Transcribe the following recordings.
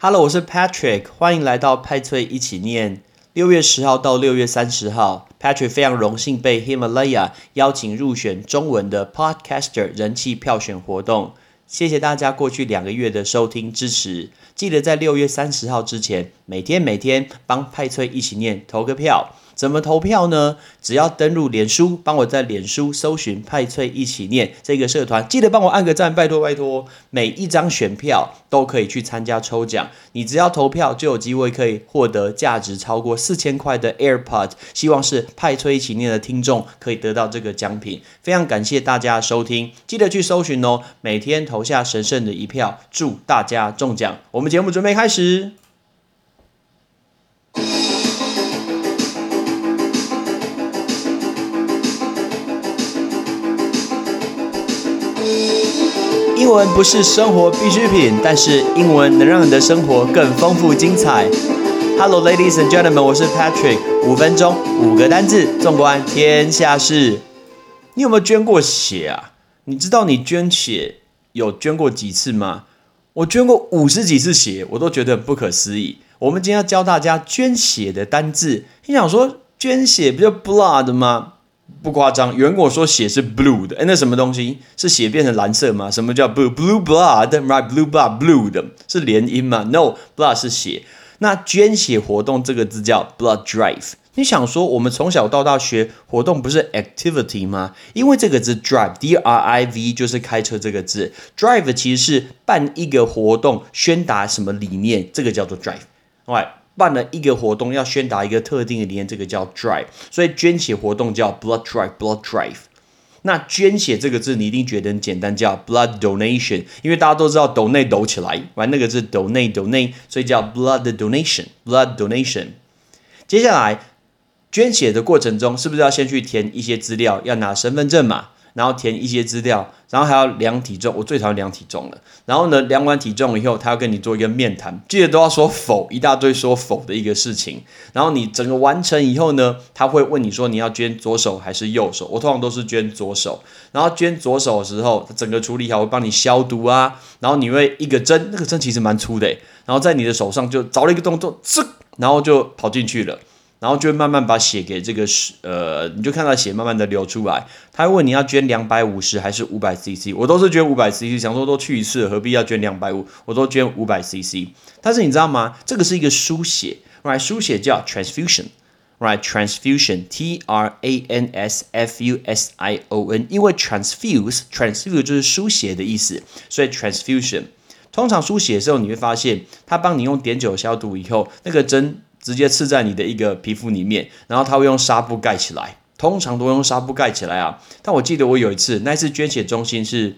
Hello，我是 Patrick，欢迎来到派翠一起念。六月十号到六月三十号，Patrick 非常荣幸被 Himalaya 邀请入选中文的 Podcaster 人气票选活动。谢谢大家过去两个月的收听支持，记得在六月三十号之前，每天每天帮派翠一起念投个票。怎么投票呢？只要登录脸书，帮我在脸书搜寻“派翠一起念”这个社团，记得帮我按个赞，拜托拜托。每一张选票都可以去参加抽奖，你只要投票就有机会可以获得价值超过四千块的 AirPod。希望是派翠一起念的听众可以得到这个奖品。非常感谢大家收听，记得去搜寻哦，每天投下神圣的一票，祝大家中奖。我们节目准备开始。英文不是生活必需品，但是英文能让你的生活更丰富精彩。Hello, ladies and gentlemen，我是 Patrick。五分钟，五个单字，纵观天下事。你有没有捐过血啊？你知道你捐血有捐过几次吗？我捐过五十几次血，我都觉得不可思议。我们今天要教大家捐血的单字。你想说捐血不就 blood 吗？不夸张，有人跟我说血是 blue 的，哎，那什么东西是血变成蓝色吗？什么叫 blue blue blood？Right，blue blood blue 的是连音吗？No，blood 是血。那捐血活动这个字叫 blood drive。你想说我们从小到大学活动不是 activity 吗？因为这个字 drive，d r i v 就是开车这个字，drive 其实是办一个活动，宣达什么理念，这个叫做 drive。Right。办了一个活动，要宣达一个特定的理念，这个叫 drive，所以捐血活动叫 blood drive，blood drive。那捐血这个字你一定觉得很简单，叫 blood donation，因为大家都知道抖内抖起来，完那个字抖内抖内，所以叫 blood donation，blood donation。接下来捐血的过程中，是不是要先去填一些资料，要拿身份证嘛？然后填一些资料，然后还要量体重，我最讨厌量体重了。然后呢，量完体重以后，他要跟你做一个面谈，记得都要说否，一大堆说否的一个事情。然后你整个完成以后呢，他会问你说你要捐左手还是右手？我通常都是捐左手。然后捐左手的时候，整个处理好会帮你消毒啊。然后你会一个针，那个针其实蛮粗的，然后在你的手上就凿了一个洞，洞，然后就跑进去了。然后就会慢慢把血给这个是呃，你就看到血慢慢的流出来。他会问你要捐两百五十还是五百 CC，我都是捐五百 CC，想说都去一次，何必要捐两百五？我都捐五百 CC。但是你知道吗？这个是一个输血，right？输血叫 transfusion，right？transfusion，T R A N S F U S I O N，因为 transfuse，transfuse 就是输血的意思，所以 transfusion。通常输血的时候，你会发现他帮你用碘酒消毒以后，那个针。直接刺在你的一个皮肤里面，然后他会用纱布盖起来，通常都用纱布盖起来啊。但我记得我有一次，那次捐血中心是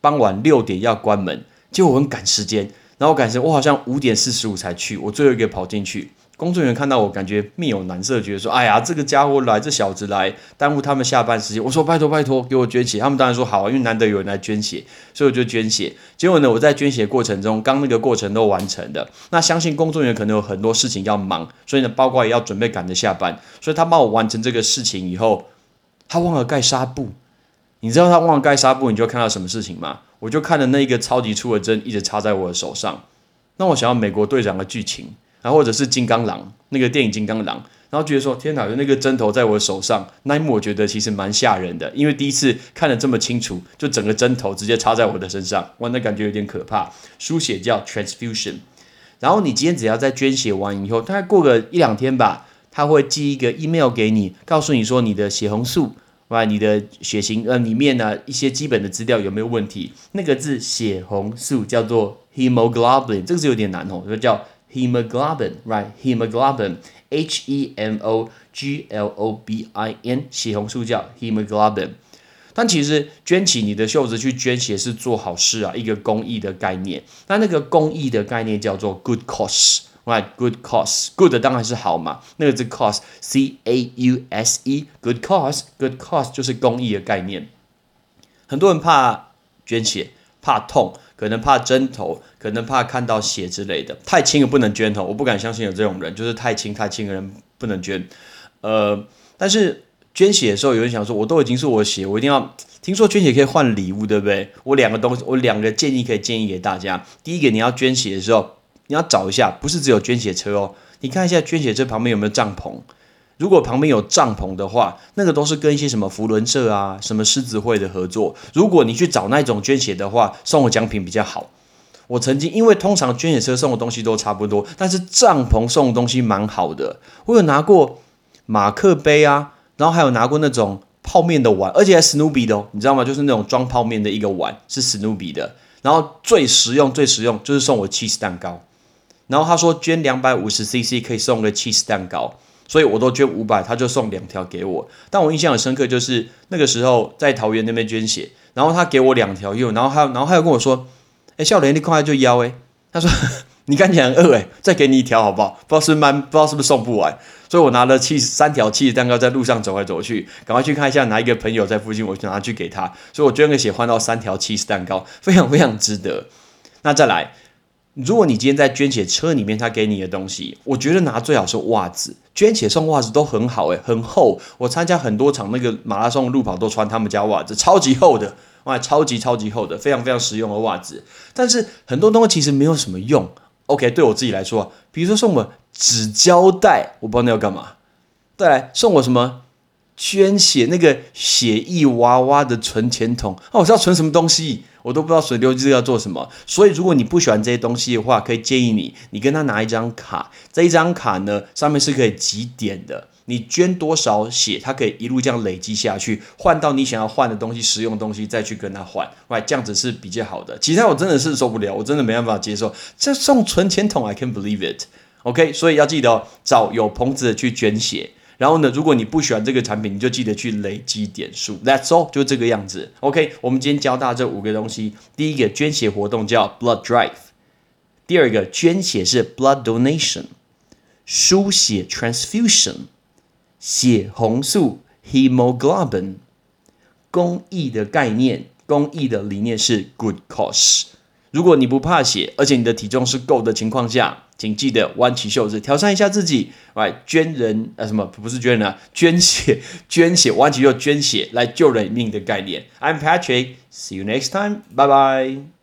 傍晚六点要关门，结果我很赶时间，然后我赶时，我好像五点四十五才去，我最后一个跑进去。工作人员看到我，感觉面有难色，觉得说：“哎呀，这个家伙来，这小子来耽误他们下班时间。”我说：“拜托拜托，给我捐血。”他们当然说：“好啊，因为难得有人来捐血，所以我就捐血。”结果呢，我在捐血过程中，刚那个过程都完成的。那相信工作人员可能有很多事情要忙，所以呢，包括也要准备赶着下班。所以他帮我完成这个事情以后，他忘了盖纱布。你知道他忘了盖纱布，你就看到什么事情吗？我就看着那一个超级粗的针一直插在我的手上，那我想要美国队长的剧情。然后或者是金刚狼那个电影《金刚狼》，然后觉得说天哪，有那个针头在我手上，那一幕我觉得其实蛮吓人的，因为第一次看得这么清楚，就整个针头直接插在我的身上，哇，那感觉有点可怕。输血叫 transfusion，然后你今天只要在捐血完以后，大概过个一两天吧，他会寄一个 email 给你，告诉你说你的血红素，哇，你的血型呃里面呢一些基本的资料有没有问题？那个字血红素叫做 hemoglobin，这个字有点难哦，就叫。Hemoglobin, right? Hemoglobin, H E M O G L O B I N，血红素叫 hemoglobin。但其实捐起你的袖子去捐血是做好事啊，一个公益的概念。那那个公益的概念叫做 good cause, right? Good cause, good 当然是好嘛。那个字 cause, C A U S E, good cause, good cause 就是公益的概念。很多人怕捐血，怕痛。可能怕针头，可能怕看到血之类的，太轻了不能捐头，我不敢相信有这种人，就是太轻太轻的人不能捐。呃，但是捐血的时候，有人想说，我都已经是我血，我一定要。听说捐血可以换礼物，对不对？我两个东西，我两个建议可以建议给大家。第一个，你要捐血的时候，你要找一下，不是只有捐血车哦，你看一下捐血车旁边有没有帐篷。如果旁边有帐篷的话，那个都是跟一些什么福伦社啊、什么狮子会的合作。如果你去找那种捐血的话，送的奖品比较好。我曾经因为通常捐血车送的东西都差不多，但是帐篷送的东西蛮好的。我有拿过马克杯啊，然后还有拿过那种泡面的碗，而且还史努比的哦，你知道吗？就是那种装泡面的一个碗是史努比的。然后最实用、最实用就是送我 cheese 蛋糕。然后他说捐两百五十 cc 可以送个 cheese 蛋糕。所以我都捐五百，他就送两条给我。但我印象很深刻，就是那个时候在桃园那边捐血，然后他给我两条，又然后还有，然后还有跟我说：“哎，笑脸你快就腰哎。”他说：“ 你看起来很饿哎，再给你一条好不好？不知道是慢，不知道是不是送不完。”所以我拿了七三条七蛋糕在路上走来走去，赶快去看一下哪一个朋友在附近，我就拿去给他。所以我捐个血换到三条七蛋糕，非常非常值得。那再来。如果你今天在捐血车里面，他给你的东西，我觉得拿最好是袜子。捐血送袜子都很好，诶，很厚。我参加很多场那个马拉松路跑都穿他们家袜子，超级厚的，哇，超级超级厚的，非常非常实用的袜子。但是很多东西其实没有什么用。OK，对我自己来说，比如说送我纸胶带，我不知道那要干嘛。再来送我什么？捐血那个血液娃娃的存钱筒哦，我知道存什么东西，我都不知道水流机要做什么。所以如果你不喜欢这些东西的话，可以建议你，你跟他拿一张卡，这一张卡呢上面是可以集点的，你捐多少血，它可以一路这样累积下去，换到你想要换的东西、实用东西，再去跟他换，喂，这样子是比较好的。其他我真的是受不了，我真的没办法接受，这送存钱筒，I can believe it。OK，所以要记得哦找有棚子的去捐血。然后呢，如果你不喜欢这个产品，你就记得去累积点数。That's all，就这个样子。OK，我们今天教大家这五个东西。第一个捐血活动叫 Blood Drive，第二个捐血是 Blood Donation，输血 Transfusion，血红素 Hemoglobin，公益的概念，公益的理念是 Good Cause。如果你不怕血，而且你的体重是够的情况下，请记得弯起袖子，挑战一下自己，来捐人呃什么不是捐人啊，捐血，捐血，弯起袖捐血来救人命的概念。I'm Patrick，see you next time，bye bye。